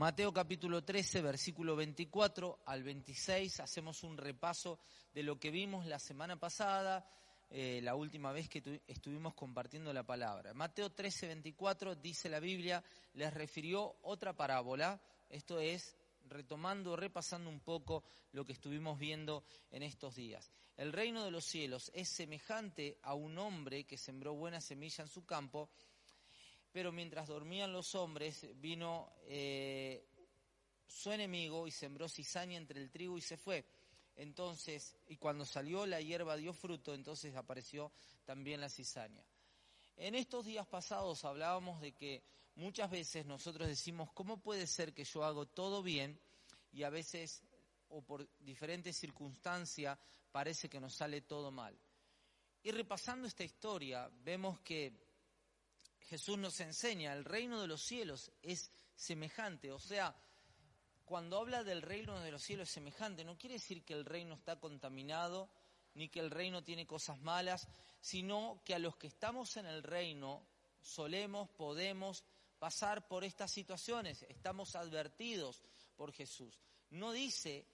Mateo capítulo 13, versículo 24 al 26, hacemos un repaso de lo que vimos la semana pasada, eh, la última vez que estuvimos compartiendo la palabra. Mateo 13, 24 dice la Biblia, les refirió otra parábola, esto es retomando, repasando un poco lo que estuvimos viendo en estos días. El reino de los cielos es semejante a un hombre que sembró buena semilla en su campo, pero mientras dormían los hombres, vino eh, su enemigo y sembró cizaña entre el trigo y se fue. Entonces, y cuando salió la hierba dio fruto, entonces apareció también la cizaña. En estos días pasados hablábamos de que muchas veces nosotros decimos, ¿cómo puede ser que yo hago todo bien y a veces, o por diferentes circunstancias, parece que nos sale todo mal? Y repasando esta historia, vemos que Jesús nos enseña, el reino de los cielos es semejante, o sea, cuando habla del reino de los cielos es semejante, no quiere decir que el reino está contaminado, ni que el reino tiene cosas malas, sino que a los que estamos en el reino solemos, podemos pasar por estas situaciones, estamos advertidos por Jesús. No dice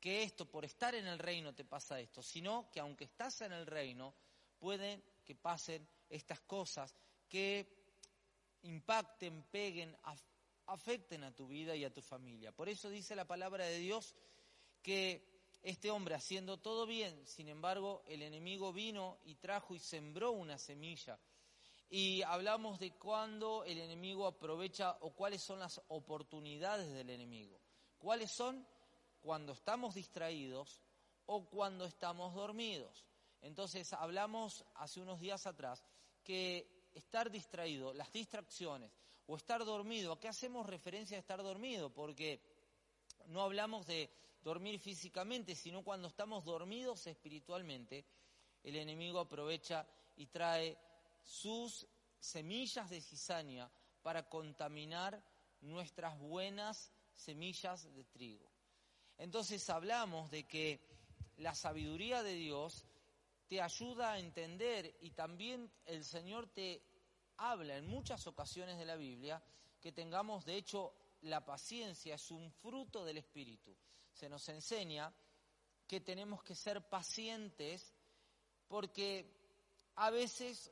que esto, por estar en el reino, te pasa esto, sino que aunque estás en el reino, pueden que pasen estas cosas que impacten, peguen, afecten a tu vida y a tu familia. Por eso dice la palabra de Dios que este hombre haciendo todo bien, sin embargo, el enemigo vino y trajo y sembró una semilla. Y hablamos de cuándo el enemigo aprovecha o cuáles son las oportunidades del enemigo. ¿Cuáles son? Cuando estamos distraídos o cuando estamos dormidos. Entonces hablamos hace unos días atrás que estar distraído, las distracciones o estar dormido, ¿a qué hacemos referencia a estar dormido? Porque no hablamos de dormir físicamente, sino cuando estamos dormidos espiritualmente, el enemigo aprovecha y trae sus semillas de cizaña para contaminar nuestras buenas semillas de trigo. Entonces hablamos de que la sabiduría de Dios te ayuda a entender y también el Señor te habla en muchas ocasiones de la Biblia que tengamos, de hecho, la paciencia es un fruto del Espíritu. Se nos enseña que tenemos que ser pacientes porque a veces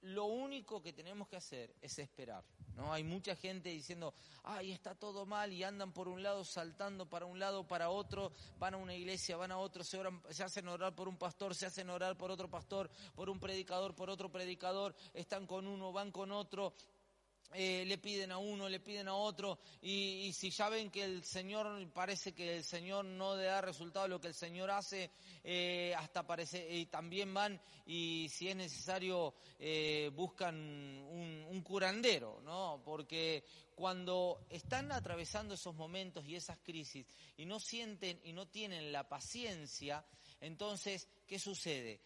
lo único que tenemos que hacer es esperar. ¿No? Hay mucha gente diciendo, ay, está todo mal y andan por un lado saltando para un lado, para otro, van a una iglesia, van a otro, se, se hacen orar por un pastor, se hacen orar por otro pastor, por un predicador, por otro predicador, están con uno, van con otro, eh, le piden a uno, le piden a otro, y, si ya ven que el Señor, parece que el Señor no le da resultado lo que el Señor hace, eh, hasta parece, y también van y si es necesario eh, buscan un, un, curandero, ¿no? Porque cuando están atravesando esos momentos y esas crisis y no sienten y no tienen la paciencia, entonces, ¿qué sucede?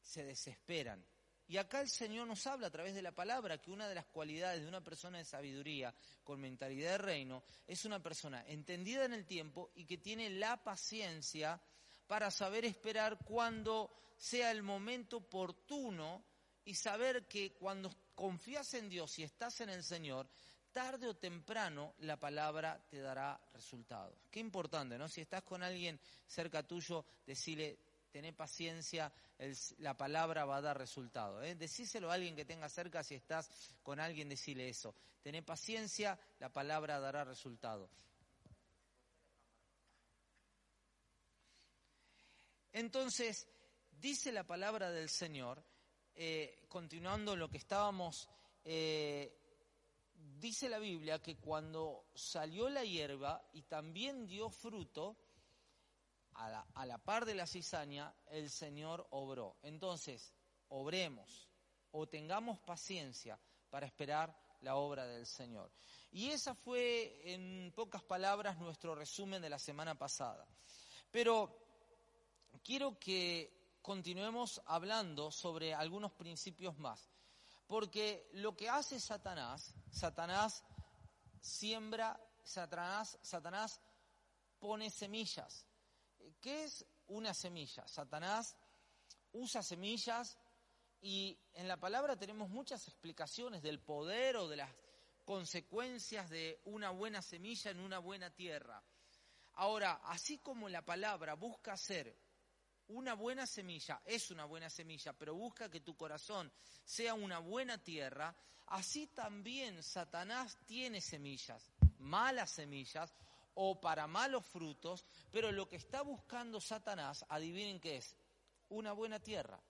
Se desesperan y acá el Señor nos habla a través de la palabra que una de las cualidades de una persona de sabiduría con mentalidad de reino es una persona entendida en el tiempo y que tiene la paciencia para saber esperar cuando sea el momento oportuno y saber que cuando confías en Dios y estás en el Señor, tarde o temprano la palabra te dará resultado. Qué importante, ¿no? Si estás con alguien cerca tuyo, decirle, tené paciencia, la palabra va a dar resultado. ¿eh? Decíselo a alguien que tenga cerca, si estás con alguien, decile eso. Tené paciencia, la palabra dará resultado. Entonces, dice la palabra del Señor, eh, continuando lo que estábamos, eh, dice la Biblia que cuando salió la hierba y también dio fruto, a la, par de la cizaña, el Señor obró. Entonces, obremos, o tengamos paciencia para esperar la obra del Señor. Y esa fue, en pocas palabras, nuestro resumen de la semana pasada. Pero quiero que continuemos hablando sobre algunos principios más. Porque lo que hace Satanás, Satanás siembra, Satanás, Satanás pone semillas. ¿Qué es una semilla? Satanás usa semillas y en la palabra tenemos muchas explicaciones del poder o de las consecuencias de una buena semilla en una buena tierra. Ahora, así como la palabra busca ser una buena semilla, es una buena semilla, pero busca que tu corazón sea una buena tierra, así también Satanás tiene semillas, malas semillas o para malos frutos, pero lo que está buscando Satanás, adivinen qué es, una buena tierra.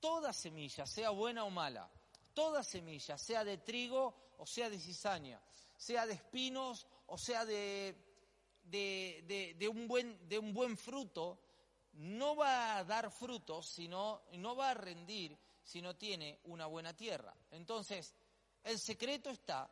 Toda semilla, sea buena o mala, toda semilla, sea de trigo o sea de cizaña, sea de espinos o sea de, de, un, buen, de un buen fruto, no va a dar frutos, sino, no va a rendir si no tiene una buena tierra. Entonces, el secreto está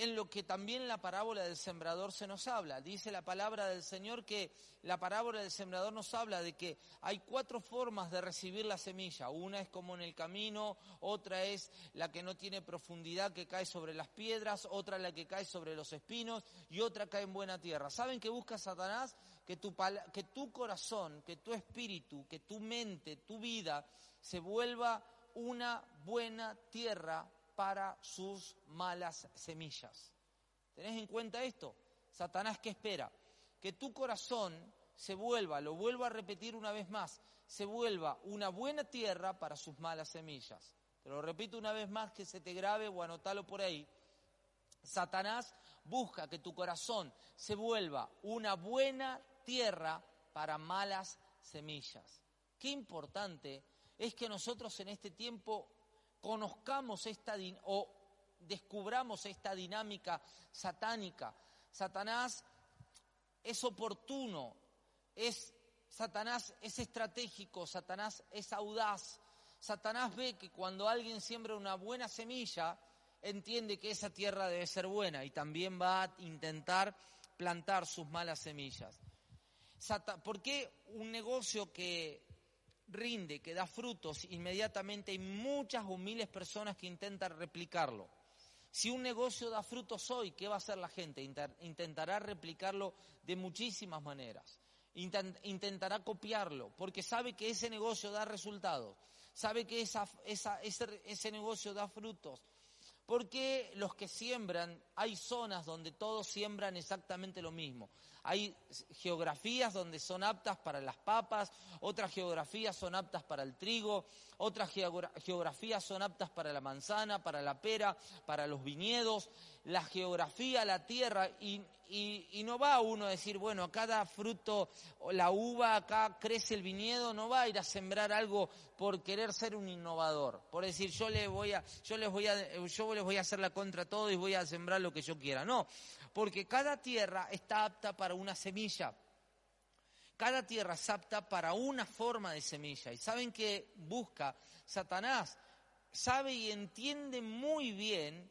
en lo que también la parábola del sembrador se nos habla. Dice la palabra del Señor que la parábola del sembrador nos habla de que hay cuatro formas de recibir la semilla. Una es como en el camino, otra es la que no tiene profundidad, que cae sobre las piedras, otra la que cae sobre los espinos y otra cae en buena tierra. ¿Saben qué busca Satanás? Que tu, que tu corazón, que tu espíritu, que tu mente, tu vida se vuelva una buena tierra para sus malas semillas. ¿Tenés en cuenta esto? Satanás, ¿qué espera? Que tu corazón se vuelva, lo vuelvo a repetir una vez más, se vuelva una buena tierra para sus malas semillas. Te lo repito una vez más que se te grabe o anotalo por ahí. Satanás busca que tu corazón se vuelva una buena tierra para malas semillas. Qué importante es que nosotros en este tiempo conozcamos esta o descubramos esta dinámica satánica. Satanás es oportuno, es Satanás es estratégico, Satanás es audaz. Satanás ve que cuando alguien siembra una buena semilla, entiende que esa tierra debe ser buena y también va a intentar plantar sus malas semillas. ¿Por qué un negocio que rinde, que da frutos, inmediatamente hay muchas humildes personas que intentan replicarlo. Si un negocio da frutos hoy, ¿qué va a hacer la gente? Intentará replicarlo de muchísimas maneras. Intentará copiarlo, porque sabe que ese negocio da resultados, sabe que esa, ese, ese negocio da frutos. Porque los que siembran, hay zonas donde todos siembran exactamente lo mismo. Hay geografías donde son aptas para las papas, otras geografías son aptas para el trigo, otras geografías son aptas para la manzana, para la pera, para los viñedos. La geografía, la tierra, y, no va uno a decir, bueno, a cada fruto, la uva, acá crece el viñedo, no va a ir a sembrar algo por querer ser un innovador, por decir, yo les voy a, yo les voy a, yo les voy a hacer la contra todo y voy a sembrar lo que yo quiera. No, porque cada tierra está apta para una semilla. Cada tierra es apta para una forma de semilla. ¿Y saben qué busca? Satanás sabe y entiende muy bien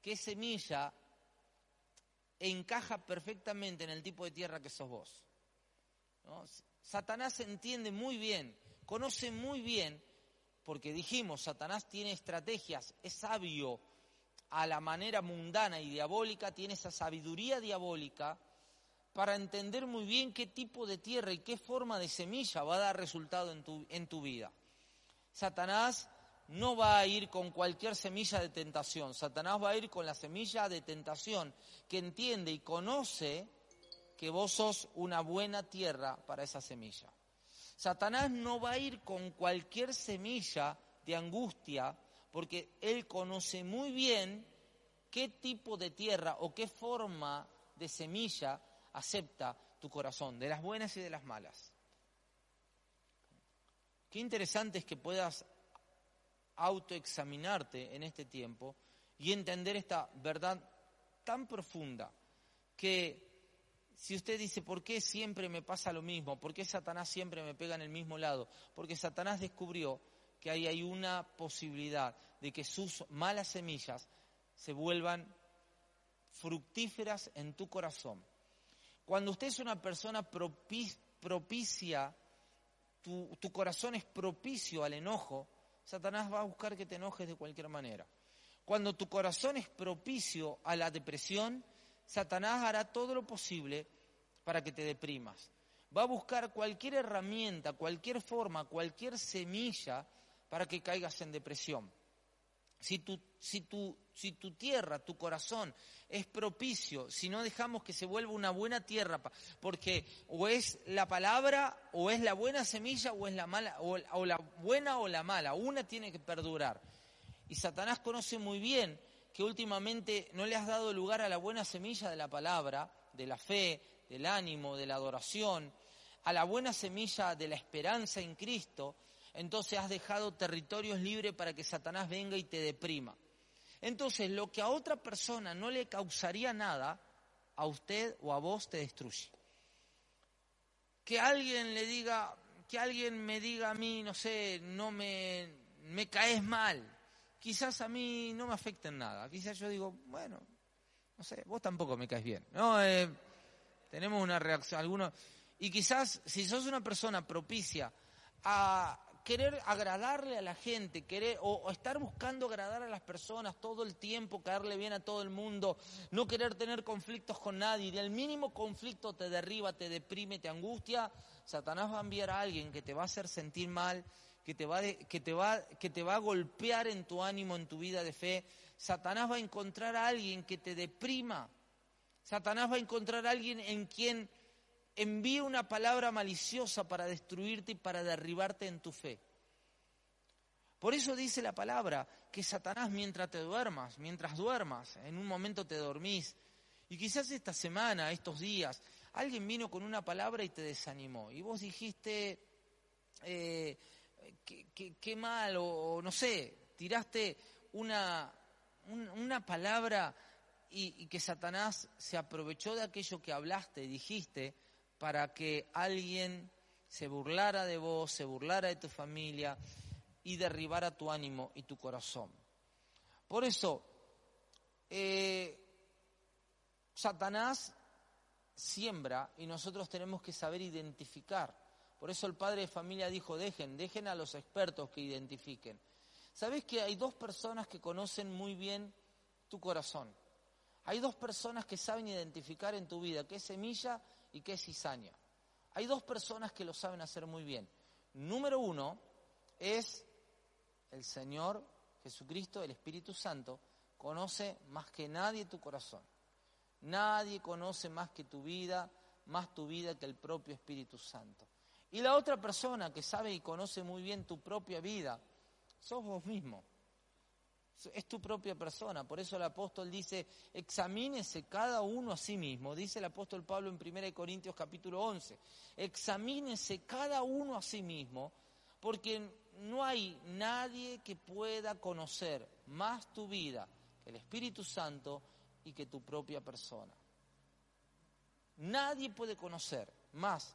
qué semilla encaja perfectamente en el tipo de tierra que sos vos. Satanás entiende muy bien, conoce muy bien, porque dijimos, Satanás tiene estrategias, es sabio, a la manera mundana y diabólica, tiene esa sabiduría diabólica para entender muy bien qué tipo de tierra y qué forma de semilla va a dar resultado en tu, en tu vida. Satanás no va a ir con cualquier semilla de tentación, Satanás va a ir con la semilla de tentación que entiende y conoce que vos sos una buena tierra para esa semilla. Satanás no va a ir con cualquier semilla de angustia porque Él conoce muy bien qué tipo de tierra o qué forma de semilla acepta tu corazón, de las buenas y de las malas. Qué interesante es que puedas autoexaminarte en este tiempo y entender esta verdad tan profunda que si usted dice, ¿por qué siempre me pasa lo mismo? ¿Por qué Satanás siempre me pega en el mismo lado? Porque Satanás descubrió que ahí hay una posibilidad de que sus malas semillas se vuelvan fructíferas en tu corazón. Cuando usted es una persona propicia, tu, tu corazón es propicio al enojo, Satanás va a buscar que te enojes de cualquier manera. Cuando tu corazón es propicio a la depresión, Satanás hará todo lo posible para que te deprimas. Va a buscar cualquier herramienta, cualquier forma, cualquier semilla para que caigas en depresión. Si tu, si, tu, tierra, tu corazón es propicio, si no dejamos que se vuelva una buena tierra, porque o es la palabra, o es la buena semilla, o es la mala, o, o la buena o la mala, una tiene que perdurar. Y Satanás conoce muy bien que últimamente no le has dado lugar a la buena semilla de la palabra, de la fe, del ánimo, de la adoración, a la buena semilla de la esperanza en Cristo, entonces has dejado territorios libres para que Satanás venga y te deprima. Entonces lo que a otra persona no le causaría nada, a usted o a vos te destruye. Que alguien le diga, que alguien me diga a mí, no sé, no me, me caes mal, quizás a mí no me afecte en nada. Quizás yo digo, bueno, no sé, vos tampoco me caes bien. No, eh, tenemos una reacción, algunos. Y quizás si sos una persona propicia a querer agradarle a la gente, querer o, estar buscando agradar a las personas todo el tiempo, caerle bien a todo el mundo, no querer tener conflictos con nadie, y el mínimo conflicto te derriba, te deprime, te angustia, Satanás va a enviar a alguien que te va a hacer sentir mal, que te, va que, te va, que te va a golpear en tu ánimo, en tu vida de fe. Satanás va a encontrar a alguien que te deprima. Satanás va a encontrar a alguien en quien envíe una palabra maliciosa para destruirte y para derribarte en tu fe. Por eso dice la palabra que Satanás mientras te duermas, mientras duermas, en un momento te dormís, y quizás esta semana, estos días, alguien vino con una palabra y te desanimó, y vos dijiste, eh, qué, mal, o, no sé, tiraste una, una palabra y, que Satanás se aprovechó de aquello que hablaste, dijiste, para que alguien se burlara de vos, se burlara de tu familia y derribara tu ánimo y tu corazón. Por eso, eh, Satanás siembra y nosotros tenemos que saber identificar por eso el padre de familia dijo, dejen, dejen a los expertos que identifiquen. ¿Sabes que hay dos personas que conocen muy bien tu corazón? Hay dos personas que saben identificar en tu vida qué semilla y qué es cizaña. Hay dos personas que lo saben hacer muy bien. Número uno es el Señor Jesucristo, el Espíritu Santo, conoce más que nadie tu corazón. Nadie conoce más que tu vida, más tu vida que el propio Espíritu Santo. Y la otra persona que sabe y conoce muy bien tu propia vida, sos vos mismo. Es tu propia persona. Por eso el apóstol dice, examínese cada uno a sí mismo. Dice el apóstol Pablo en 1 Corintios capítulo 11. Examínese cada uno a sí mismo, porque no hay nadie que pueda conocer más tu vida que el Espíritu Santo y que tu propia persona. Nadie puede conocer más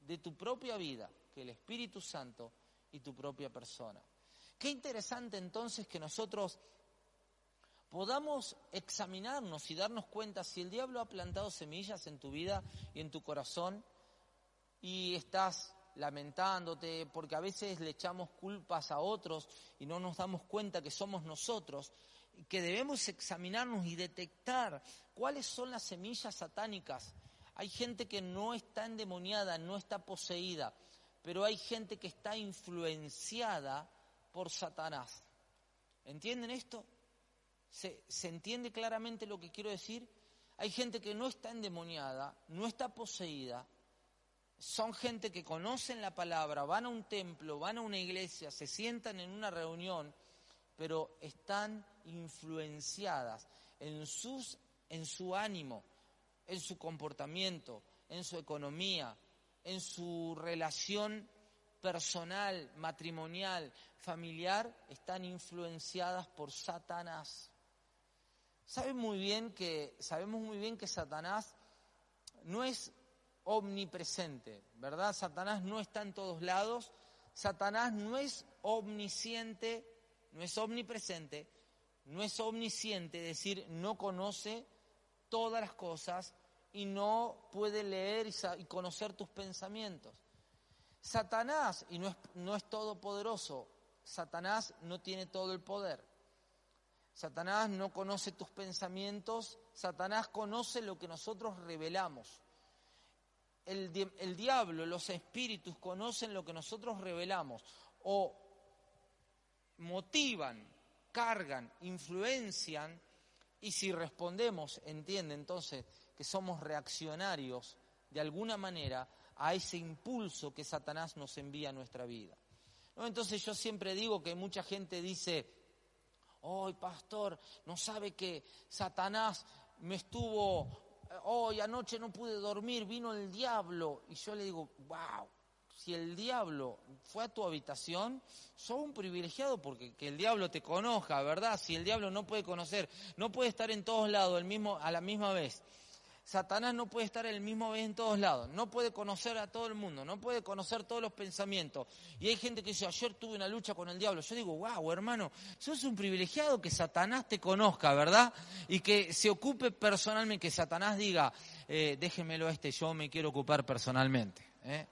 de tu propia vida que el Espíritu Santo y tu propia persona. Qué interesante entonces que nosotros podamos examinarnos y darnos cuenta si el diablo ha plantado semillas en tu vida y en tu corazón y estás lamentándote porque a veces le echamos culpas a otros y no nos damos cuenta que somos nosotros que debemos examinarnos y detectar cuáles son las semillas satánicas. Hay gente que no está endemoniada, no está poseída, pero hay gente que está influenciada por Satanás. ¿Entienden esto? ¿Se, entiende claramente lo que quiero decir? Hay gente que no está endemoniada, no está poseída, son gente que conocen la palabra, van a un templo, van a una iglesia, se sientan en una reunión, pero están influenciadas en, sus, en su ánimo, en su comportamiento, en su economía, en su relación personal, matrimonial, familiar, están influenciadas por Satanás. Saben muy bien que, sabemos muy bien que Satanás no es omnipresente, ¿verdad? Satanás no está en todos lados, Satanás no es omnisciente, no es omnipresente, no es omnisciente, es decir, no conoce todas las cosas y no puede leer y conocer tus pensamientos. Satanás, y no es, no es todopoderoso, Satanás no tiene todo el poder. Satanás no conoce tus pensamientos, Satanás conoce lo que nosotros revelamos. El, el, diablo, los espíritus conocen lo que nosotros revelamos o motivan, cargan, influencian y si respondemos, entiende entonces que somos reaccionarios de alguna manera a ese impulso que Satanás nos envía a nuestra vida. Entonces yo siempre digo que mucha gente dice, hoy pastor, no sabe que Satanás me estuvo, hoy anoche no pude dormir, vino el diablo. Y yo le digo, wow, si el diablo fue a tu habitación, sos un privilegiado porque que el diablo te conozca, ¿verdad? Si el diablo no puede conocer, no puede estar en todos lados mismo, a la misma vez. Satanás no puede estar el mismo vez en todos lados, no puede conocer a todo el mundo, no puede conocer todos los pensamientos. Y hay gente que dice, ayer tuve una lucha con el diablo. Yo digo, wow, hermano, sos un privilegiado que Satanás te conozca, ¿verdad? Y que se ocupe personalmente, que Satanás diga, eh, déjemelo este, yo me quiero ocupar personalmente. ¿eh?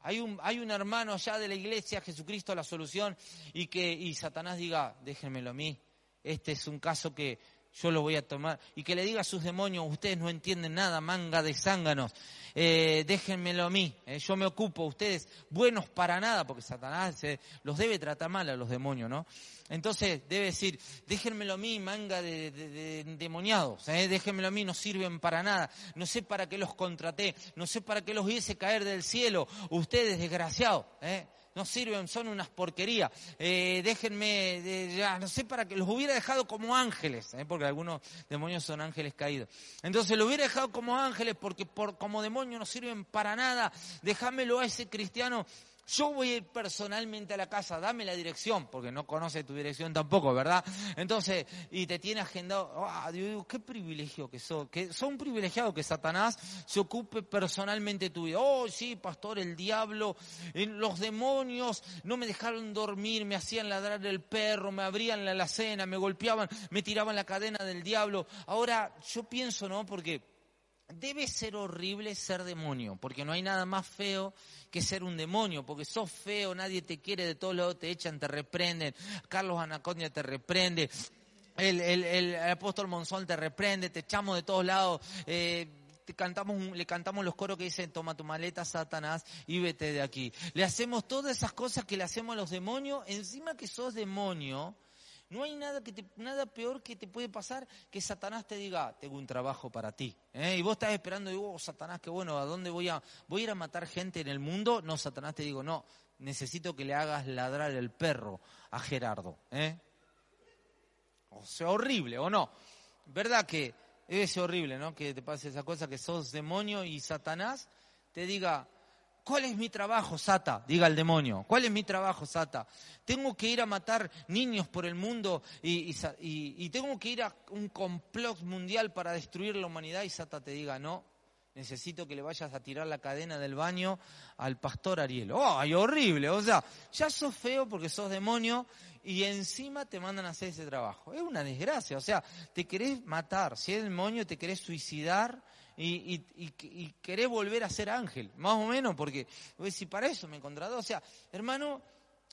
Hay un, hay un hermano allá de la iglesia, Jesucristo la solución, y que y Satanás diga, déjenmelo a mí. Este es un caso que yo lo voy a tomar. Y que le diga a sus demonios, ustedes no entienden nada, manga de zánganos, eh, déjenmelo a mí, eh, yo me ocupo, ustedes buenos para nada, porque Satanás los debe tratar mal a los demonios, ¿no? Entonces debe decir, déjenmelo a mí, manga de, endemoniados, eh, déjenmelo a mí, no sirven para nada, no sé para qué los contraté, no sé para qué los hice caer del cielo, ustedes desgraciados, ¿eh? No sirven, son unas porquerías. Eh, déjenme, ya, no sé para qué, los hubiera dejado como ángeles, eh, porque algunos demonios son ángeles caídos. Entonces lo hubiera dejado como ángeles porque por, como demonios no sirven para nada. Déjamelo a ese cristiano yo voy a ir personalmente a la casa, dame la dirección, porque no conoce tu dirección tampoco, ¿verdad? Entonces, y te tiene agendado, oh, digo, qué privilegio que sos, que son privilegiado que Satanás se ocupe personalmente tu vida. Oh, sí, pastor, el diablo, los demonios no me dejaron dormir, me hacían ladrar el perro, me abrían la alacena, me golpeaban, me tiraban la cadena del diablo. Ahora, yo pienso, ¿no? Porque debe ser horrible ser demonio, porque no hay nada más feo que ser un demonio, porque sos feo, nadie te quiere, de todos lados te echan, te reprenden, Carlos Anacondia te reprende, el, apóstol Monzón te reprende, te echamos de todos lados, eh, cantamos, le cantamos los coros que dicen, toma tu maleta, Satanás, y vete de aquí. Le hacemos todas esas cosas que le hacemos a los demonios, encima que sos demonio, no hay nada, que nada peor que te puede pasar que Satanás te diga, tengo un trabajo para ti. ¿eh? Y vos estás esperando, y oh, Satanás, qué bueno, ¿a dónde voy a, voy a ir a matar gente en el mundo? No, Satanás te digo, no, necesito que le hagas ladrar el perro a Gerardo. ¿eh? O sea, horrible, ¿o no? ¿Verdad que es horrible, ¿no? Que te pase esa cosa que sos demonio y Satanás te diga, ¿Cuál es mi trabajo, Sata? Diga el demonio. ¿Cuál es mi trabajo, Sata? Tengo que ir a matar niños por el mundo y, tengo que ir a un complot mundial para destruir la humanidad y Sata te diga, no, necesito que le vayas a tirar la cadena del baño al pastor Ariel. ¡Ay, horrible! O sea, ya sos feo porque sos demonio y encima te mandan a hacer ese trabajo. Es una desgracia. O sea, te querés matar. Si es demonio, te querés suicidar y, y, querés volver a ser ángel, más o menos, porque si para eso me he encontrado, o sea, hermano,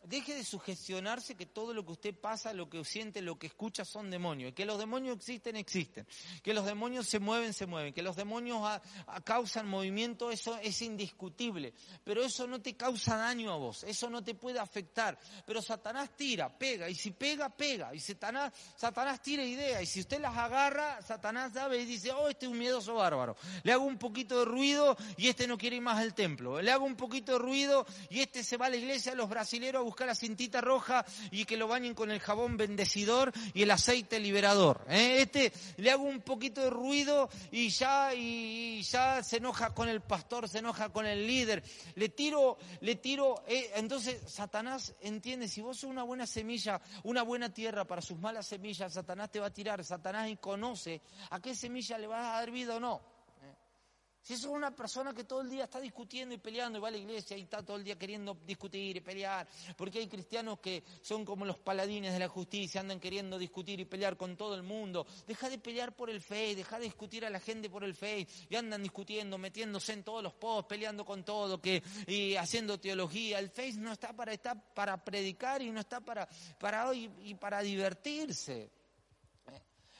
Deje de sugestionarse que todo lo que usted pasa, lo que siente, lo que escucha son demonios. Que los demonios existen, existen. Que los demonios se mueven, se mueven. Que los demonios causan movimiento, eso es indiscutible. Pero eso no te causa daño a vos. Eso no te puede afectar. Pero Satanás tira, pega. Y si pega, pega. Y Satanás, Satanás tira ideas. Y si usted las agarra, Satanás sabe y dice, oh, este es un miedoso bárbaro. Le hago un poquito de ruido y este no quiere ir más al templo. Le hago un poquito de ruido y este se va a la iglesia, los brasileros buscar la cintita roja y que lo bañen con el jabón bendecidor y el aceite liberador. ¿eh? Este le hago un poquito de ruido y ya, y, ya se enoja con el pastor, se enoja con el líder. Le tiro, le tiro. Eh, entonces Satanás entiende, si vos sos una buena semilla, una buena tierra para sus malas semillas, Satanás te va a tirar. Satanás conoce a qué semilla le vas a dar vida o no. Si sos una persona que todo el día está discutiendo y peleando y va a la iglesia y está todo el día queriendo discutir y pelear, porque hay cristianos que son como los paladines de la justicia, andan queriendo discutir y pelear con todo el mundo, deja de pelear por el fe, deja de discutir a la gente por el fe y andan discutiendo, metiéndose en todos los posts, peleando con todo, que, y haciendo teología. El fe no está para, está para predicar y no está para, para hoy y para divertirse.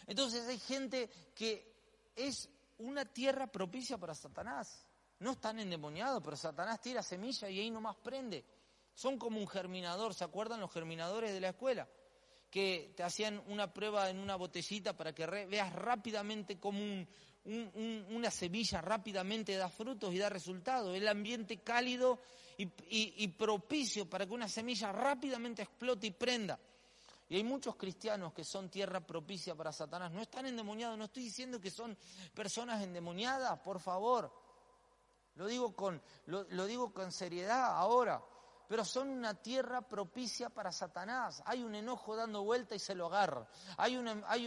Entonces hay gente que es una tierra propicia para Satanás. No están endemoniados, pero Satanás tira semilla y ahí nomás prende. Son como un germinador, ¿se acuerdan los germinadores de la escuela? Que te hacían una prueba en una botellita para que veas rápidamente como una semilla rápidamente da frutos y da resultados. El ambiente cálido y propicio para que una semilla rápidamente explote y prenda. Y hay muchos cristianos que son tierra propicia para Satanás. No están endemoniados, no estoy diciendo que son personas endemoniadas, por favor. Lo digo con, lo, digo con seriedad ahora pero son una tierra propicia para Satanás. Hay un enojo dando vuelta y se lo agarra. Hay,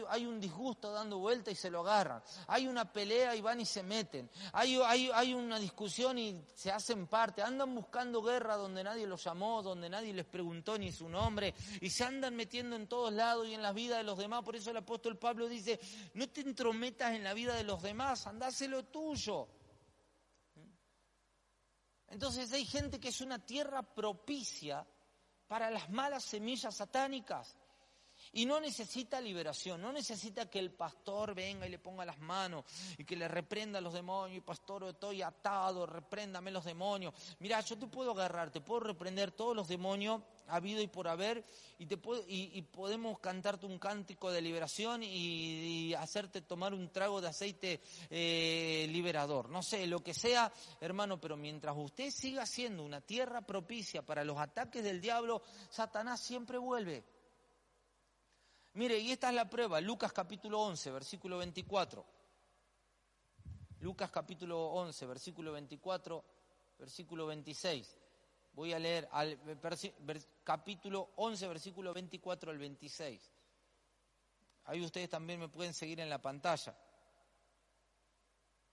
hay, un disgusto dando vuelta y se lo agarran. Hay una pelea y van y se meten. Hay, hay, una discusión y se hacen parte. Andan buscando guerra donde nadie los llamó, donde nadie les preguntó ni su nombre. Y se andan metiendo en todos lados y en la vida de los demás. Por eso el apóstol Pablo dice, no te entrometas en la vida de los demás, andáselo tuyo. Entonces hay gente que es una tierra propicia para las malas semillas satánicas. Y no necesita liberación, no necesita que el pastor venga y le ponga las manos y que le reprenda a los demonios. Y pastor, estoy atado, repréndame los demonios. Mira, yo te puedo agarrar, te puedo reprender todos los demonios habido y por haber y, te puedo, y, podemos cantarte un cántico de liberación y, hacerte tomar un trago de aceite eh, liberador. No sé, lo que sea, hermano, pero mientras usted siga siendo una tierra propicia para los ataques del diablo, Satanás siempre vuelve. Mire, y esta es la prueba, Lucas capítulo 11, versículo 24. Lucas capítulo 11, versículo 24, versículo 26. Voy a leer al capítulo 11, versículo 24 al 26. Ahí ustedes también me pueden seguir en la pantalla.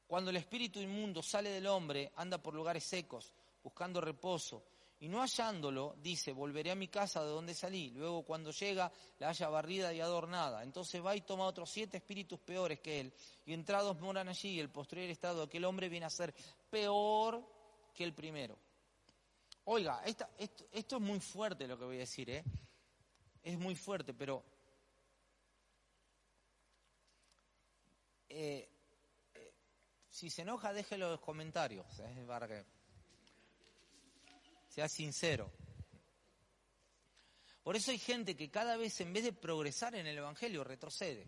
Cuando el espíritu inmundo sale del hombre, anda por lugares secos, buscando reposo y no hallándolo, dice, volveré a mi casa de donde salí. Luego cuando llega, la halla barrida y adornada. Entonces va y toma otros siete espíritus peores que él. Y entrados moran allí. Y el posterior estado de aquel hombre viene a ser peor que el primero. Oiga, esto, es muy fuerte lo que voy a decir, ¿eh? Es muy fuerte, pero... Eh, eh, si se enoja, déjelo en los comentarios. ¿eh? Para que sea sincero. Por eso hay gente que cada vez en vez de progresar en el Evangelio retrocede.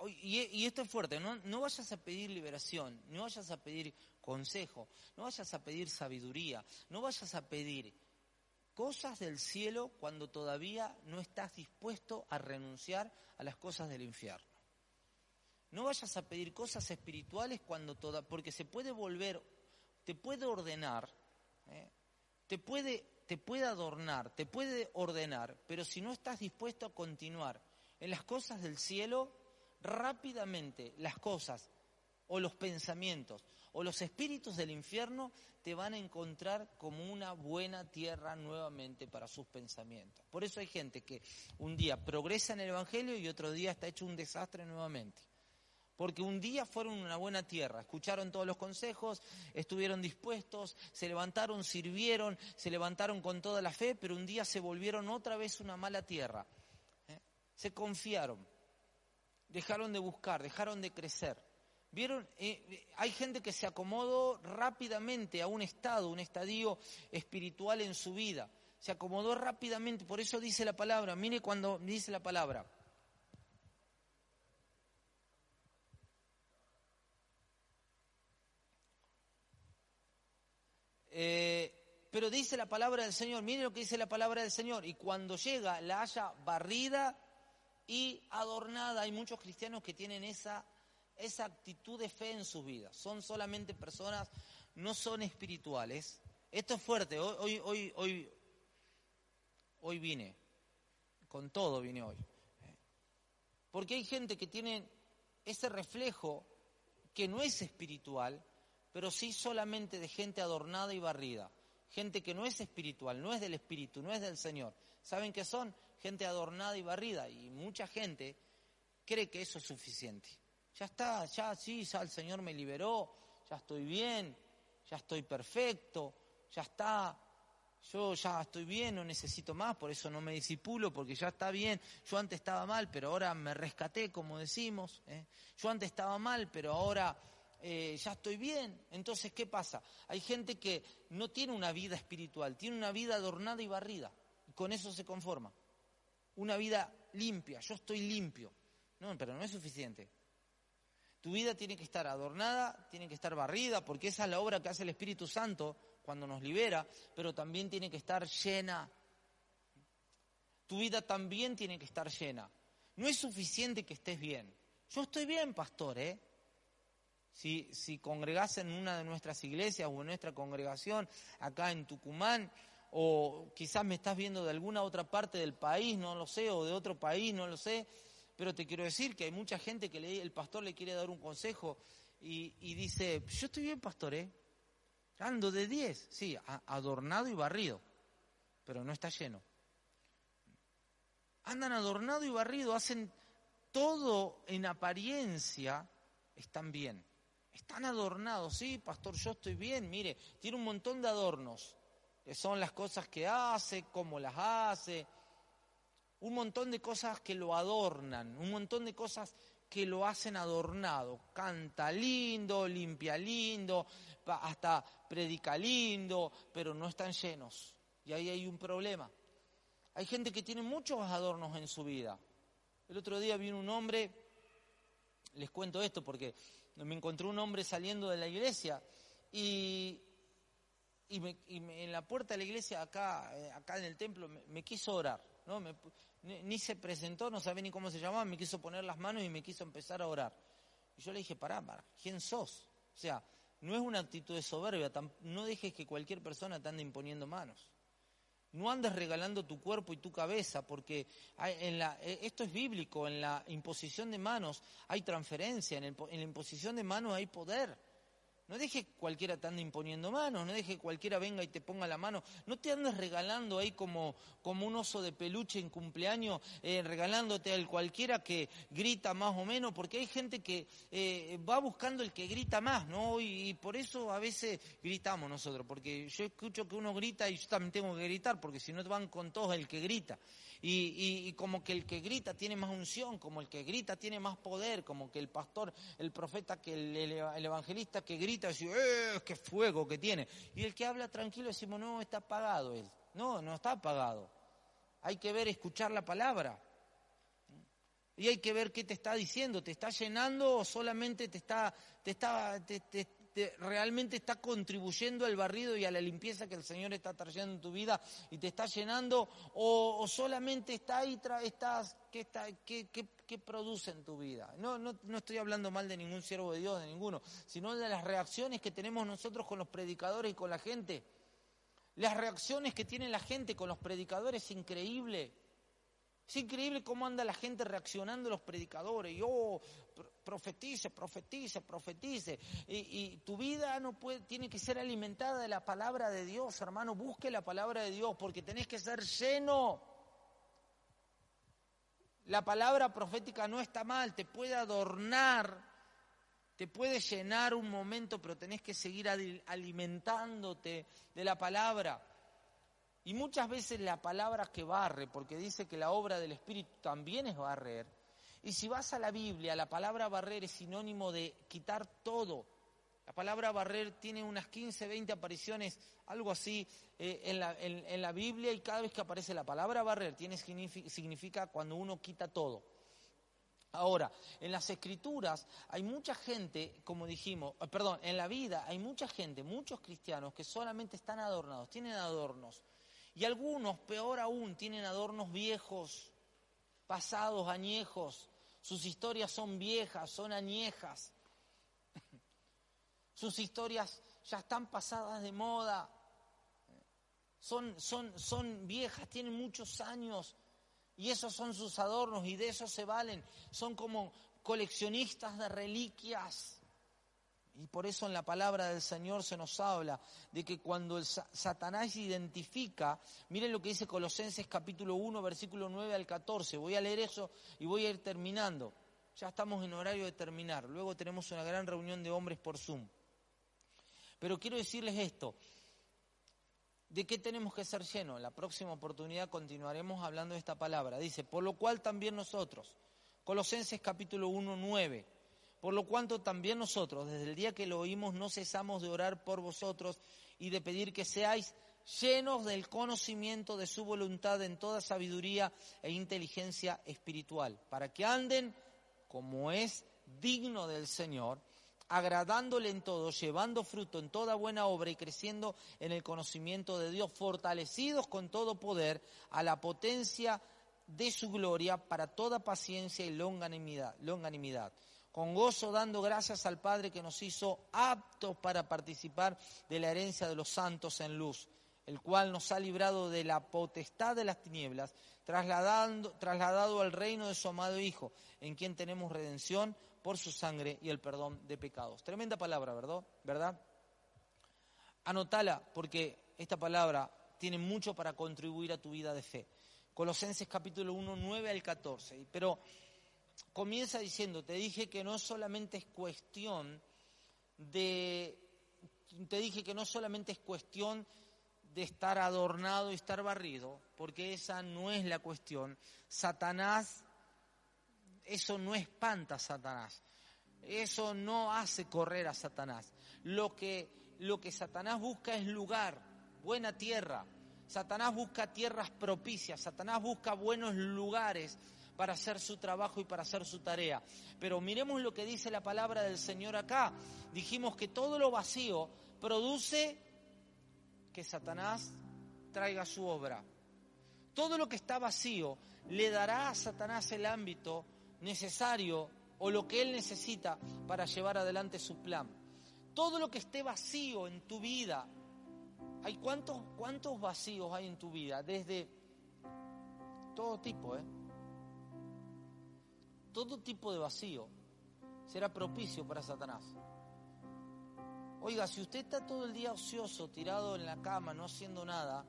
Eh, y, esto es fuerte, no, no vayas a pedir liberación, no vayas a pedir consejo, no vayas a pedir sabiduría, no vayas a pedir cosas del cielo cuando todavía no estás dispuesto a renunciar a las cosas del infierno. No vayas a pedir cosas espirituales cuando toda, porque se puede volver, te puede ordenar ¿eh? te, puede, te puede adornar, te puede ordenar, pero si no estás dispuesto a continuar en las cosas del cielo, rápidamente las cosas o los pensamientos o los espíritus del infierno te van a encontrar como una buena tierra nuevamente para sus pensamientos. Por eso hay gente que un día progresa en el Evangelio y otro día está hecho un desastre nuevamente porque un día fueron una buena tierra, escucharon todos los consejos, estuvieron dispuestos, se levantaron, sirvieron, se levantaron con toda la fe, pero un día se volvieron otra vez una mala tierra. ¿eh? Se confiaron, dejaron de buscar, dejaron de crecer. Vieron, eh, hay gente que se acomodó rápidamente a un estado, un estadio espiritual en su vida. Se acomodó rápidamente, por eso dice la palabra, mire cuando dice la palabra, Eh, pero dice la palabra del Señor, miren lo que dice la palabra del Señor, y cuando llega la haya barrida y adornada. Hay muchos cristianos que tienen esa, esa actitud de fe en sus vidas. Son solamente personas, no son espirituales. Esto es fuerte, hoy, hoy, hoy, hoy vine, con todo vine hoy. Porque hay gente que tiene ese reflejo que no es espiritual, pero sí solamente de gente adornada y barrida. Gente que no es espiritual, no es del Espíritu, no es del Señor. ¿Saben qué son? Gente adornada y barrida. Y mucha gente cree que eso es suficiente. Ya está, ya sí, ya el Señor me liberó, ya estoy bien, ya estoy perfecto, ya está, yo ya estoy bien, no necesito más, por eso no me disipulo, porque ya está bien. Yo antes estaba mal, pero ahora me rescaté, como decimos. ¿eh? Yo antes estaba mal, pero ahora eh, ya estoy bien. Entonces, ¿qué pasa? Hay gente que no tiene una vida espiritual, tiene una vida adornada y barrida. Y con eso se conforma. Una vida limpia, yo estoy limpio. No, pero no es suficiente. Tu vida tiene que estar adornada, tiene que estar barrida, porque esa es la obra que hace el Espíritu Santo cuando nos libera, pero también tiene que estar llena. Tu vida también tiene que estar llena. No es suficiente que estés bien. Yo estoy bien, pastor, ¿eh? Si, si congregás en una de nuestras iglesias o en nuestra congregación acá en Tucumán, o quizás me estás viendo de alguna otra parte del país, no lo sé, o de otro país, no lo sé, pero te quiero decir que hay mucha gente que le, el pastor le quiere dar un consejo y, y dice, yo estoy bien, pastor, ¿eh? Ando de 10, sí, adornado y barrido, pero no está lleno. Andan adornado y barrido, hacen todo en apariencia, están bien. Están adornados, sí, pastor, yo estoy bien, mire, tiene un montón de adornos, son las cosas que hace, cómo las hace, un montón de cosas que lo adornan, un montón de cosas que lo hacen adornado. Canta lindo, limpia lindo, hasta predica lindo, pero no están llenos. Y ahí hay un problema. Hay gente que tiene muchos adornos en su vida. El otro día vino un hombre, les cuento esto porque me encontré un hombre saliendo de la iglesia y, en la puerta de la iglesia acá, eh, acá en el templo me, quiso orar, ¿no? ni, se presentó, no sabía ni cómo se llamaba, me quiso poner las manos y me quiso empezar a orar. Y yo le dije, pará, pará, ¿quién sos? O sea, no es una actitud de soberbia, no dejes que cualquier persona te ande imponiendo manos. No andes regalando tu cuerpo y tu cabeza, porque en la, e, esto es bíblico, en la imposición de manos hay transferencia, en, en la imposición de manos hay poder. No deje cualquiera te ande imponiendo manos, no deje cualquiera venga y te ponga la mano. No te andes regalando ahí como, como un oso de peluche en cumpleaños, eh, regalándote al cualquiera que grita más o menos, porque hay gente que eh, va buscando el que grita más, ¿no? Y, por eso a veces gritamos nosotros, porque yo escucho que uno grita y yo también tengo que gritar, porque si no van con todos el que grita. Y, como que el que grita tiene más unción, como el que grita tiene más poder, como que el pastor, el profeta, que el, evangelista que grita, dice, ¡eh, qué fuego que tiene! Y el que habla tranquilo decimos, no, está apagado él. No, no está apagado. Hay que ver, escuchar la palabra. Y hay que ver qué te está diciendo, ¿te está llenando o solamente te está, te está, realmente está contribuyendo al barrido y a la limpieza que el Señor está trayendo en tu vida y te está llenando o, solamente está ahí, estás, ¿qué, está, produce en tu vida? No, no, no estoy hablando mal de ningún siervo de Dios, de ninguno, sino de las reacciones que tenemos nosotros con los predicadores y con la gente. Las reacciones que tiene la gente con los predicadores es increíble. Es increíble cómo anda la gente reaccionando a los predicadores. Y, oh, profetice, profetice, profetice. Y, tu vida no puede, tiene que ser alimentada de la palabra de Dios, hermano. Busque la palabra de Dios porque tenés que ser lleno. La palabra profética no está mal, te puede adornar, te puede llenar un momento, pero tenés que seguir alimentándote de la palabra. Y muchas veces la palabra que barre, porque dice que la obra del Espíritu también es barrer. Y si vas a la Biblia, la palabra barrer es sinónimo de quitar todo. La palabra barrer tiene unas 15, 20 apariciones, algo así, eh, en, la, en, la, Biblia y cada vez que aparece la palabra barrer tiene, significa cuando uno quita todo. Ahora, en las escrituras hay mucha gente, como dijimos, eh, perdón, en la vida hay mucha gente, muchos cristianos que solamente están adornados, tienen adornos. Y algunos, peor aún, tienen adornos viejos, pasados, añejos. Sus historias son viejas, son añejas. Sus historias ya están pasadas de moda. Son, son, son viejas, tienen muchos años. Y esos son sus adornos y de eso se valen. Son como coleccionistas de reliquias. Y por eso en la palabra del Señor se nos habla de que cuando el Satanás identifica, miren lo que dice Colosenses capítulo 1, versículo 9 al 14, voy a leer eso y voy a ir terminando. Ya estamos en horario de terminar, luego tenemos una gran reunión de hombres por Zoom. Pero quiero decirles esto, ¿de qué tenemos que ser llenos? La próxima oportunidad continuaremos hablando de esta palabra. Dice, por lo cual también nosotros, Colosenses capítulo 1, 9 por lo cuanto también nosotros, desde el día que lo oímos, no cesamos de orar por vosotros y de pedir que seáis llenos del conocimiento de su voluntad en toda sabiduría e inteligencia espiritual, para que anden como es digno del Señor, agradándole en todo, llevando fruto en toda buena obra y creciendo en el conocimiento de Dios, fortalecidos con todo poder a la potencia de su gloria para toda paciencia y longanimidad. longanimidad con gozo dando gracias al Padre que nos hizo aptos para participar de la herencia de los santos en luz, el cual nos ha librado de la potestad de las tinieblas, trasladando, trasladado al reino de su amado Hijo, en quien tenemos redención por su sangre y el perdón de pecados. Tremenda palabra, ¿verdad? ¿verdad? Anotala porque esta palabra tiene mucho para contribuir a tu vida de fe. Colosenses capítulo 1, 9 al 14. Pero comienza diciendo, te dije que no solamente es cuestión de, te dije que no solamente es cuestión de estar adornado y estar barrido, porque esa no es la cuestión. Satanás, eso no espanta a Satanás, eso no hace correr a Satanás. Lo que, lo que Satanás busca es lugar, buena tierra. Satanás busca tierras propicias, Satanás busca buenos lugares para hacer su trabajo y para hacer su tarea. Pero miremos lo que dice la palabra del Señor acá. Dijimos que todo lo vacío produce que Satanás traiga su obra. Todo lo que está vacío le dará a Satanás el ámbito necesario o lo que él necesita para llevar adelante su plan. Todo lo que esté vacío en tu vida, hay cuántos, cuántos vacíos hay en tu vida, desde todo tipo, ¿eh? Todo tipo de vacío será propicio para Satanás. Oiga, si usted está todo el día ocioso, tirado en la cama, no haciendo nada,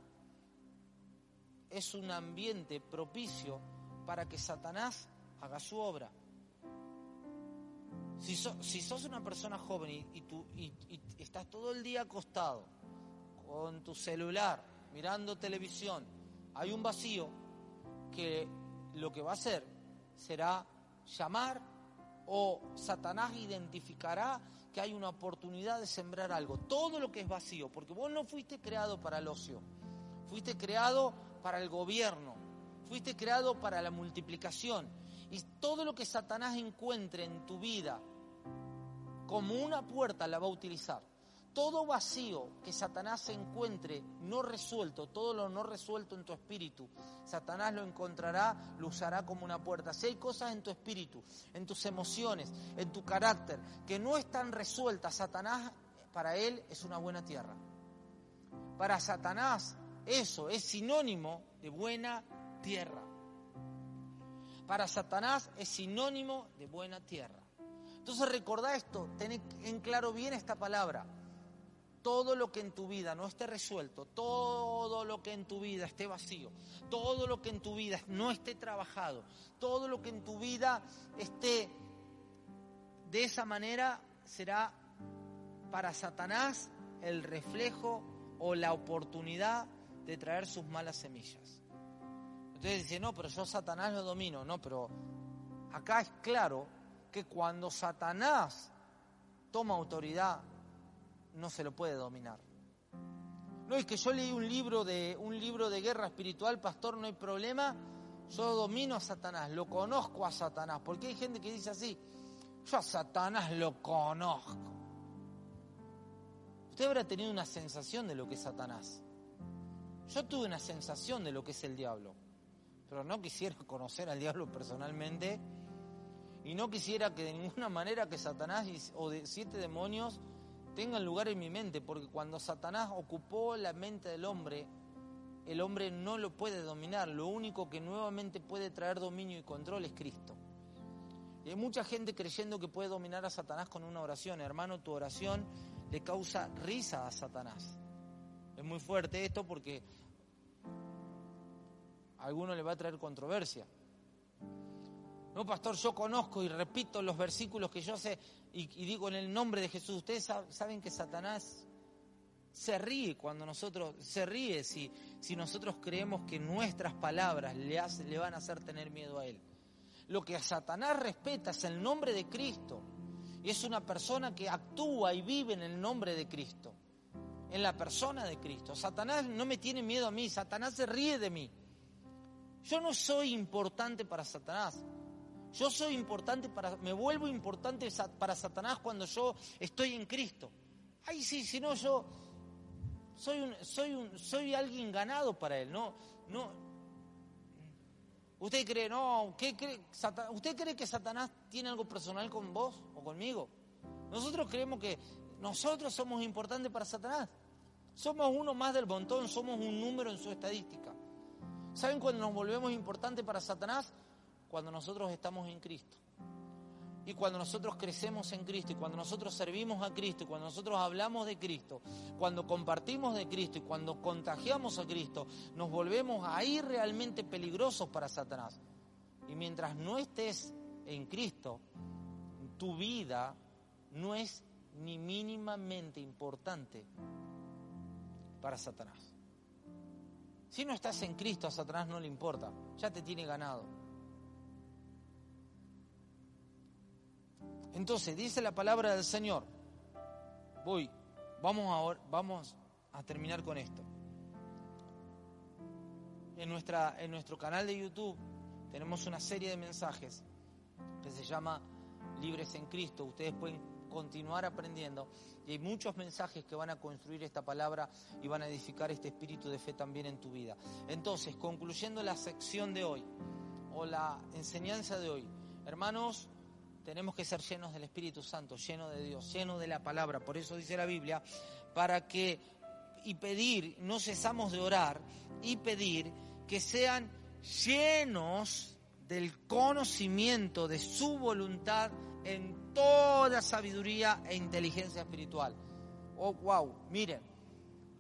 es un ambiente propicio para que Satanás haga su obra. Si, sos una persona joven y, tú, y estás todo el día acostado con tu celular, mirando televisión, hay un vacío que lo que va a hacer será llamar o Satanás identificará que hay una oportunidad de sembrar algo. Todo lo que es vacío, porque vos no fuiste creado para el ocio, fuiste creado para el gobierno, fuiste creado para la multiplicación. Y todo lo que Satanás encuentre en tu vida como una puerta la va a utilizar todo vacío que Satanás encuentre no resuelto, todo lo no resuelto en tu espíritu, Satanás lo encontrará, lo usará como una puerta. Si hay cosas en tu espíritu, en tus emociones, en tu carácter, que no están resueltas, Satanás para él es una buena tierra. Para Satanás eso es sinónimo de buena tierra. Para Satanás es sinónimo de buena tierra. Entonces recordá esto, ten en claro bien esta palabra todo lo que en tu vida no esté resuelto, todo lo que en tu vida esté vacío, todo lo que en tu vida no esté trabajado, todo lo que en tu vida esté de esa manera será para Satanás el reflejo o la oportunidad de traer sus malas semillas. Entonces dice, no, pero yo Satanás lo domino. No, pero acá es claro que cuando Satanás toma autoridad no se lo puede dominar. No es que yo leí un libro de un libro de guerra espiritual, pastor, no hay problema. Yo domino a Satanás, lo conozco a Satanás, porque hay gente que dice así, yo a Satanás lo conozco. Usted habrá tenido una sensación de lo que es Satanás. Yo tuve una sensación de lo que es el diablo, pero no quisiera conocer al diablo personalmente y no quisiera que de ninguna manera que Satanás o de siete demonios tengan lugar en mi mente, porque cuando Satanás ocupó la mente del hombre, el hombre no lo puede dominar, lo único que nuevamente puede traer dominio y control es Cristo. Y hay mucha gente creyendo que puede dominar a Satanás con una oración. Hermano, tu oración le causa risa a Satanás. Es muy fuerte esto porque a alguno le va a traer controversia. No, pastor, yo conozco y repito los versículos que yo sé y, digo en el nombre de Jesús. Ustedes saben que Satanás se ríe cuando nosotros, se ríe si, si nosotros creemos que nuestras palabras le, le van a hacer tener miedo a él. Lo que a Satanás respeta es el nombre de Cristo. Y es una persona que actúa y vive en el nombre de Cristo. En la persona de Cristo. Satanás no me tiene miedo a mí. Satanás se ríe de mí. Yo no soy importante para Satanás. Yo soy importante para, me vuelvo importante para Satanás cuando yo estoy en Cristo. Ay, sí, si no yo soy un, soy un, soy alguien ganado para él, no. ¿Usted cree, no, ¿qué cree? ¿Usted cree que Satanás tiene algo personal con vos o conmigo? Nosotros creemos que nosotros somos importantes para Satanás. Somos uno más del montón, somos un número en su estadística. ¿Saben cuándo nos volvemos importantes para Satanás? Cuando nosotros estamos en Cristo. Y cuando nosotros crecemos en Cristo, y cuando nosotros servimos a Cristo, y cuando nosotros hablamos de Cristo, cuando compartimos de Cristo y cuando contagiamos a Cristo, nos volvemos ahí realmente peligrosos para Satanás. Y mientras no estés en Cristo, tu vida no es ni mínimamente importante para Satanás. Si no estás en Cristo, a Satanás no le importa, ya te tiene ganado. Entonces, dice la palabra del Señor. Voy, vamos ahora, vamos a terminar con esto. En, nuestra, en nuestro canal de YouTube tenemos una serie de mensajes que se llama Libres en Cristo. Ustedes pueden continuar aprendiendo y hay muchos mensajes que van a construir esta palabra y van a edificar este espíritu de fe también en tu vida. Entonces, concluyendo la sección de hoy o la enseñanza de hoy, hermanos, tenemos que ser llenos del Espíritu Santo, llenos de Dios, llenos de la palabra. Por eso dice la Biblia, para que y pedir, no cesamos de orar y pedir que sean llenos del conocimiento de su voluntad en toda sabiduría e inteligencia espiritual. Oh, wow, miren,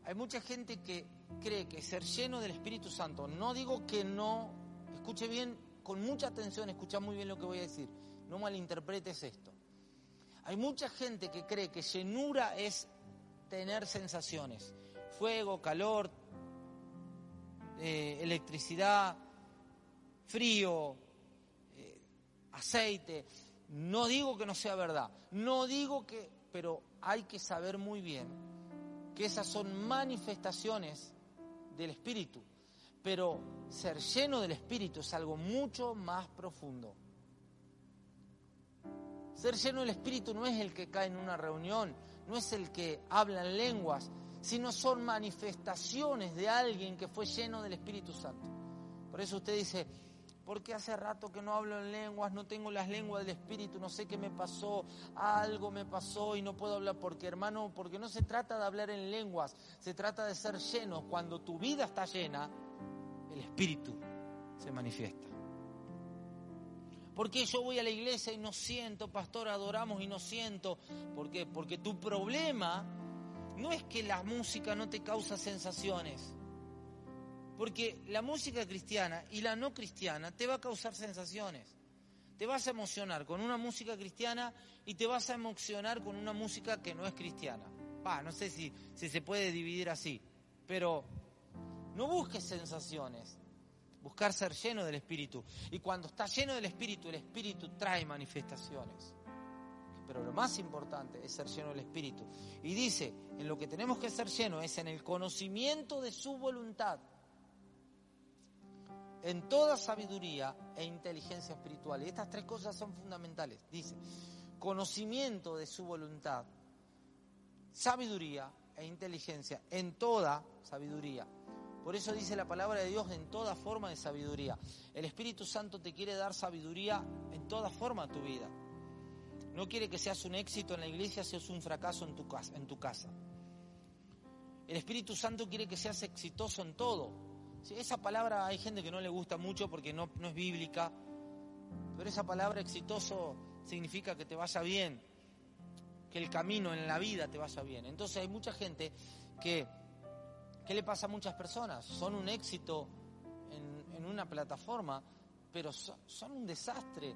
hay mucha gente que cree que ser lleno del Espíritu Santo, no digo que no, escuche bien, con mucha atención, escucha muy bien lo que voy a decir, no malinterpretes esto. Hay mucha gente que cree que llenura es tener sensaciones, fuego, calor, eh, electricidad, frío, eh, aceite. No digo que no sea verdad, no digo que, pero hay que saber muy bien que esas son manifestaciones del Espíritu. Pero ser lleno del Espíritu es algo mucho más profundo. Ser lleno del Espíritu no es el que cae en una reunión, no es el que habla en lenguas, sino son manifestaciones de alguien que fue lleno del Espíritu Santo. Por eso usted dice, porque hace rato que no hablo en lenguas, no tengo las lenguas del Espíritu, no sé qué me pasó, algo me pasó y no puedo hablar, porque hermano, porque no se trata de hablar en lenguas, se trata de ser lleno. Cuando tu vida está llena, el Espíritu se manifiesta. ¿Por qué yo voy a la iglesia y no siento, pastor, adoramos y no siento? ¿Por qué? Porque tu problema no es que la música no te causa sensaciones. Porque la música cristiana y la no cristiana te va a causar sensaciones. Te vas a emocionar con una música cristiana y te vas a emocionar con una música que no es cristiana. No sé si se puede dividir así, pero no busques sensaciones, buscar ser lleno del Espíritu. Y cuando estás lleno del Espíritu, el Espíritu trae manifestaciones. Pero lo más importante es ser lleno del Espíritu. Y dice, en lo que tenemos que ser lleno es en el conocimiento de su voluntad en toda sabiduría e inteligencia espiritual. Y estas tres cosas son fundamentales. Dice, conocimiento de su voluntad, sabiduría e inteligencia, en toda sabiduría. Por eso dice la palabra de Dios en toda forma de sabiduría. El Espíritu Santo te quiere dar sabiduría en toda forma de tu vida. No quiere que seas un éxito en la iglesia, seas un fracaso en tu casa. En tu casa. El Espíritu Santo quiere que seas exitoso en todo esa palabra hay gente que no le gusta mucho porque no, no es bíblica, Pero esa palabra exitoso significa que te vaya bien, que el camino en la vida te vaya bien. Entonces hay mucha gente que, ¿qué le pasa a muchas personas? Son un éxito en, una plataforma, pero son, un desastre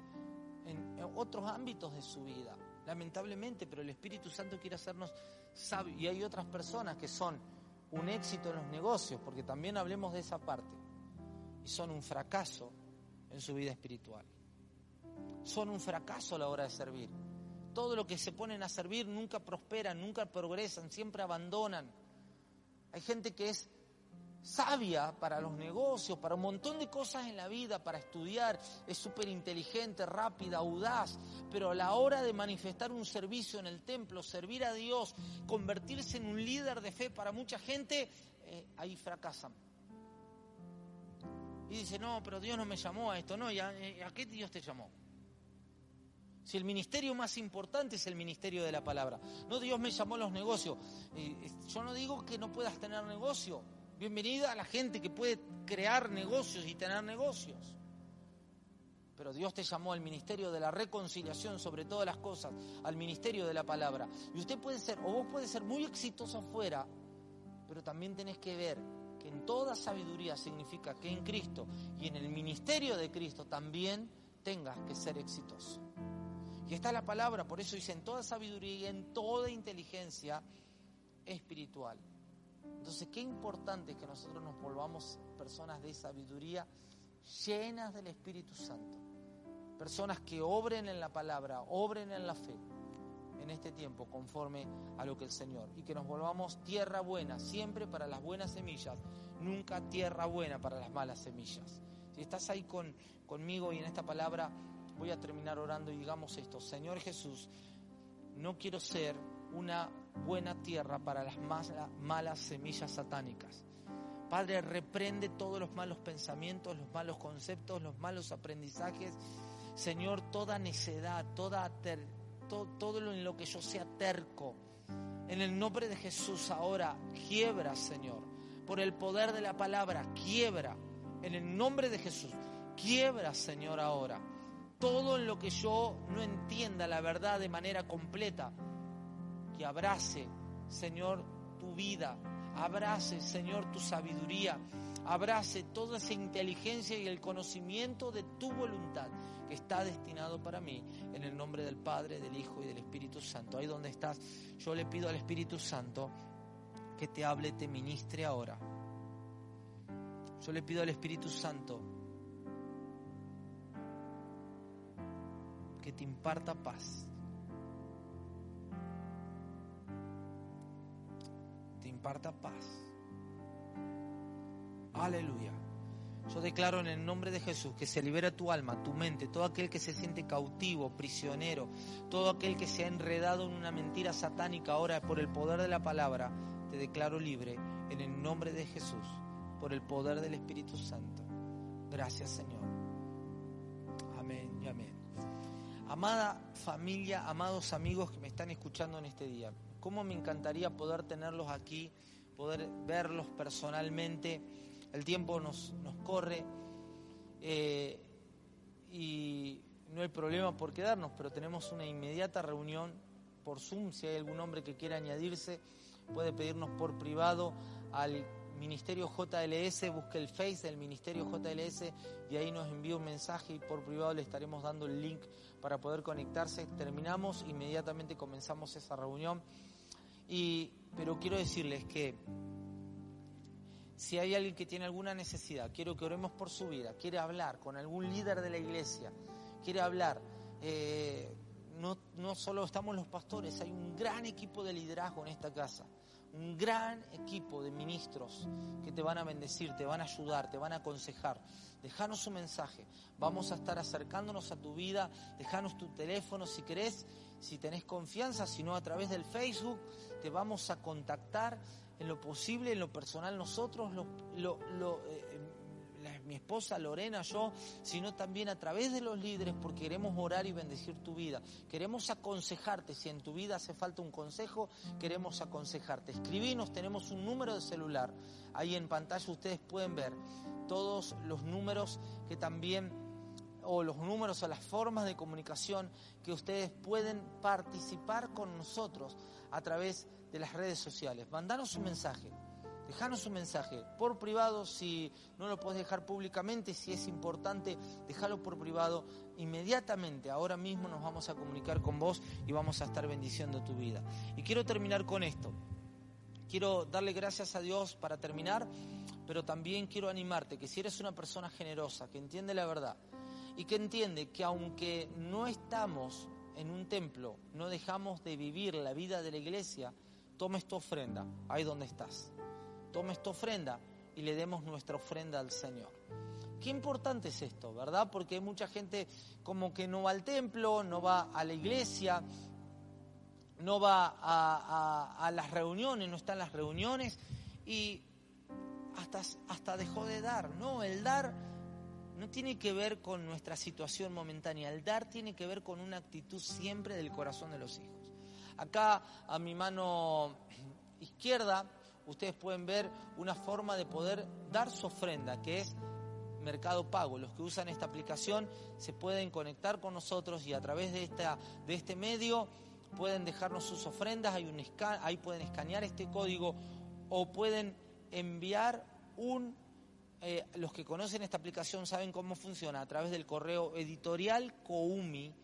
en, en otros ámbitos de su vida, lamentablemente, pero el Espíritu Santo quiere hacernos sabios. Y hay otras personas que son un éxito en los negocios, porque también hablemos de esa parte, y son un fracaso en su vida espiritual. Son un fracaso a la hora de servir. Todo lo que se ponen a servir nunca prosperan, nunca progresan, siempre abandonan. Hay gente que es sabia para los negocios, para un montón de cosas en la vida, para estudiar, es súper inteligente, rápida, audaz, pero a la hora de manifestar un servicio en el templo, servir a Dios, convertirse en un líder de fe para mucha gente, eh, ahí fracasan. Y dice, no, pero Dios no me llamó a esto, no, ¿y a, eh, qué Dios te llamó? Si el ministerio más importante es el ministerio de la palabra. No Dios me llamó a los negocios. yo no digo que no puedas tener negocio. Bienvenida a la gente que puede crear negocios y tener negocios. Pero Dios te llamó al ministerio de la reconciliación sobre todas las cosas, al ministerio de la palabra. Y usted puede ser, o vos puede ser muy exitoso afuera, pero también tenés que ver que en toda sabiduría significa que en Cristo y en el ministerio de Cristo también tengas que ser exitoso. Y está la palabra, por eso dice en toda sabiduría y en toda inteligencia espiritual. Entonces, qué importante es que nosotros nos volvamos personas de sabiduría llenas del Espíritu Santo. Personas que obren en la palabra, obren en la fe en este tiempo conforme a lo que el Señor. Y que nos volvamos tierra buena, siempre para las buenas semillas, nunca tierra buena para las malas semillas. Si estás ahí con, conmigo y en esta palabra, voy a terminar orando y digamos esto. Señor Jesús, no quiero ser una buena tierra para las malas semillas satánicas. Padre, reprende todos los malos pensamientos, los malos conceptos, los malos aprendizajes. Señor, toda necedad, todo lo en lo que yo sea terco. En el nombre de Jesús ahora, quiebra, Señor. Por el poder de la palabra, quiebra. En el nombre de Jesús, quiebra, Señor, ahora. Todo en lo que yo no entienda la verdad de manera completa, que abrace, Señor, tu vida, abrace, Señor, tu sabiduría, abrace toda esa inteligencia y el conocimiento de tu voluntad que está destinado para mí, en el nombre del Padre, del Hijo y del Espíritu Santo. Ahí donde estás, yo le pido al Espíritu Santo que te hable, te ministre ahora. Yo le pido al Espíritu Santo que te imparta paz imparta paz. Aleluya. Yo declaro en el nombre de Jesús que se libera tu alma, tu mente, todo aquel que se siente cautivo, prisionero, todo aquel que se ha enredado en una mentira satánica ahora por el poder de la palabra, te declaro libre en el nombre de Jesús, por el poder del Espíritu Santo. Gracias Señor. Amada familia, amados amigos que me están escuchando en este día, cómo me encantaría poder tenerlos aquí, poder verlos personalmente. El tiempo nos, nos corre eh, y no hay problema por quedarnos, pero tenemos una inmediata reunión por Zoom. Si hay algún hombre que quiera añadirse, puede pedirnos por privado al Ministerio JLS, busque el Face del Ministerio JLS y ahí nos envía un mensaje y por privado le estaremos dando el link para poder conectarse. Terminamos, inmediatamente comenzamos esa reunión pero quiero decirles que si hay alguien que tiene alguna necesidad, quiero que oremos por su vida, quiere hablar con algún líder de la iglesia, quiere hablar, eh, no, no solo estamos los pastores, hay un gran equipo de liderazgo en esta casa un gran equipo de ministros que te van a bendecir, te van a ayudar, te van a aconsejar. Déjanos un mensaje. Vamos a estar acercándonos a tu vida. Déjanos tu teléfono si querés, si tenés confianza, si no a través del Facebook. Te vamos a contactar en lo posible, en lo personal nosotros, lo, lo, eh, mi esposa Lorena, yo, sino también a través de los líderes porque queremos orar y bendecir tu vida. Queremos aconsejarte, si en tu vida hace falta un consejo, queremos aconsejarte. Escribinos, tenemos un número de celular. Ahí en pantalla ustedes pueden ver todos los números que también o los números o las formas de comunicación que ustedes pueden participar con nosotros a través de las redes sociales. Mandanos un mensaje, dejanos un mensaje por privado, si no lo puedes dejar públicamente, si es importante, déjalo por privado. Inmediatamente, ahora mismo nos vamos a comunicar con vos y vamos a estar bendiciendo tu vida. Y quiero terminar con esto. Quiero darle gracias a Dios para terminar, pero también quiero animarte que si eres una persona generosa, que entiende la verdad, y que entiende que aunque no estamos en un templo, no dejamos de vivir la vida de la iglesia, toma esta ofrenda, ahí donde estás. Toma esta ofrenda y le demos nuestra ofrenda al Señor. Qué importante es esto, ¿verdad? Porque hay mucha gente como que no va al templo, no va a la iglesia, no va a, las reuniones, no está en las reuniones y hasta, hasta dejó de dar. No, el dar no tiene que ver con nuestra situación momentánea, el dar tiene que ver con una actitud siempre del corazón de los hijos. Acá a mi mano izquierda ustedes pueden ver una forma de poder dar su ofrenda, que es Mercado Pago. Los que usan esta aplicación se pueden conectar con nosotros y a través de, esta, de este medio pueden dejarnos sus ofrendas, hay un ahí pueden escanear este código o pueden enviar un eh, los que conocen esta aplicación saben cómo funciona a través del correo editorial coumi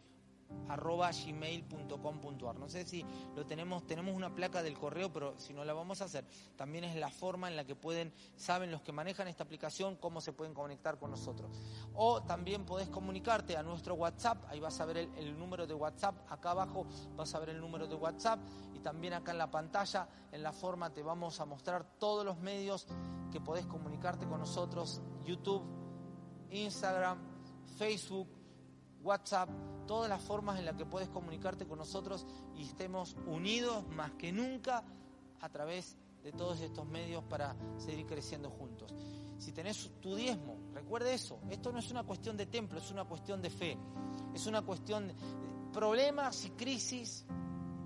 arroba gmail.com.ar. No sé si lo tenemos, tenemos una placa del correo, pero si no la vamos a hacer, también es la forma en la que pueden, saben los que manejan esta aplicación, cómo se pueden conectar con nosotros. O también podés comunicarte a nuestro WhatsApp, ahí vas a ver el, el número de WhatsApp, acá abajo vas a ver el número de WhatsApp y también acá en la pantalla, en la forma te vamos a mostrar todos los medios que podés comunicarte con nosotros, YouTube, Instagram, Facebook, WhatsApp, todas las formas en las que puedes comunicarte con nosotros y estemos unidos más que nunca a través de todos estos medios para seguir creciendo juntos. Si tenés tu diezmo, recuerde eso, esto no es una cuestión de templo, es una cuestión de fe, es una cuestión de problemas y crisis,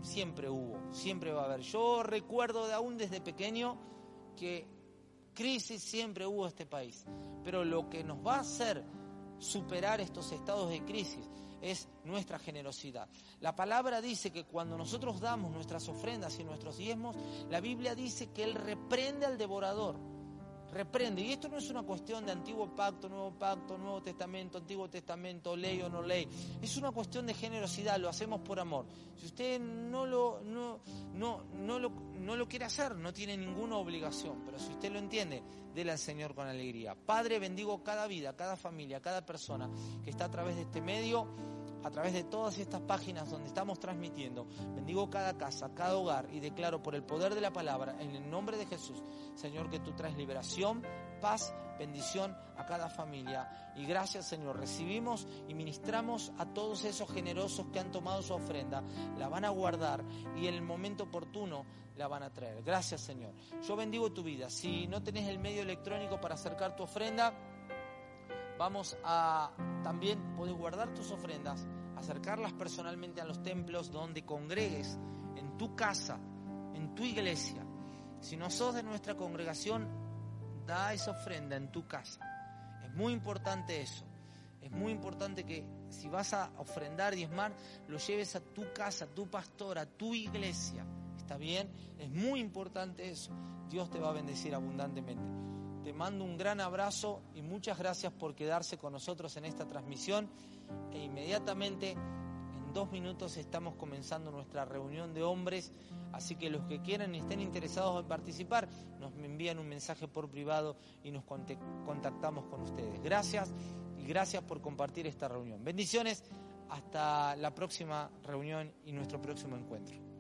siempre hubo, siempre va a haber. Yo recuerdo de aún desde pequeño que crisis siempre hubo en este país, pero lo que nos va a hacer superar estos estados de crisis es nuestra generosidad. La palabra dice que cuando nosotros damos nuestras ofrendas y nuestros diezmos, la Biblia dice que Él reprende al devorador. Reprende. Y esto no es una cuestión de antiguo pacto, nuevo pacto, nuevo testamento, antiguo testamento, ley o no ley. Es una cuestión de generosidad, lo hacemos por amor. Si usted no lo, no, no, no lo, no lo quiere hacer, no tiene ninguna obligación. Pero si usted lo entiende, déle al Señor con alegría. Padre, bendigo cada vida, cada familia, cada persona que está a través de este medio, a través de todas estas páginas donde estamos transmitiendo. Bendigo cada casa, cada hogar y declaro por el poder de la palabra, en el nombre de Jesús, Señor, que tú traes liberación, paz, bendición a cada familia. Y gracias, Señor, recibimos y ministramos a todos esos generosos que han tomado su ofrenda, la van a guardar y en el momento oportuno la van a traer. Gracias, Señor. Yo bendigo tu vida. Si no tenés el medio electrónico para acercar tu ofrenda, vamos a también poder guardar tus ofrendas, acercarlas personalmente a los templos donde congregues, en tu casa, en tu iglesia. Si no sos de nuestra congregación, da esa ofrenda en tu casa. Es muy importante eso. Es muy importante que si vas a ofrendar, diezmar, lo lleves a tu casa, a tu pastor, a tu iglesia. ¿Está bien? Es muy importante eso. Dios te va a bendecir abundantemente. Te mando un gran abrazo y muchas gracias por quedarse con nosotros en esta transmisión. E inmediatamente, en dos minutos, estamos comenzando nuestra reunión de hombres. Así que los que quieran y estén interesados en participar, nos envían un mensaje por privado y nos contactamos con ustedes. Gracias y gracias por compartir esta reunión. Bendiciones. Hasta la próxima reunión y nuestro próximo encuentro.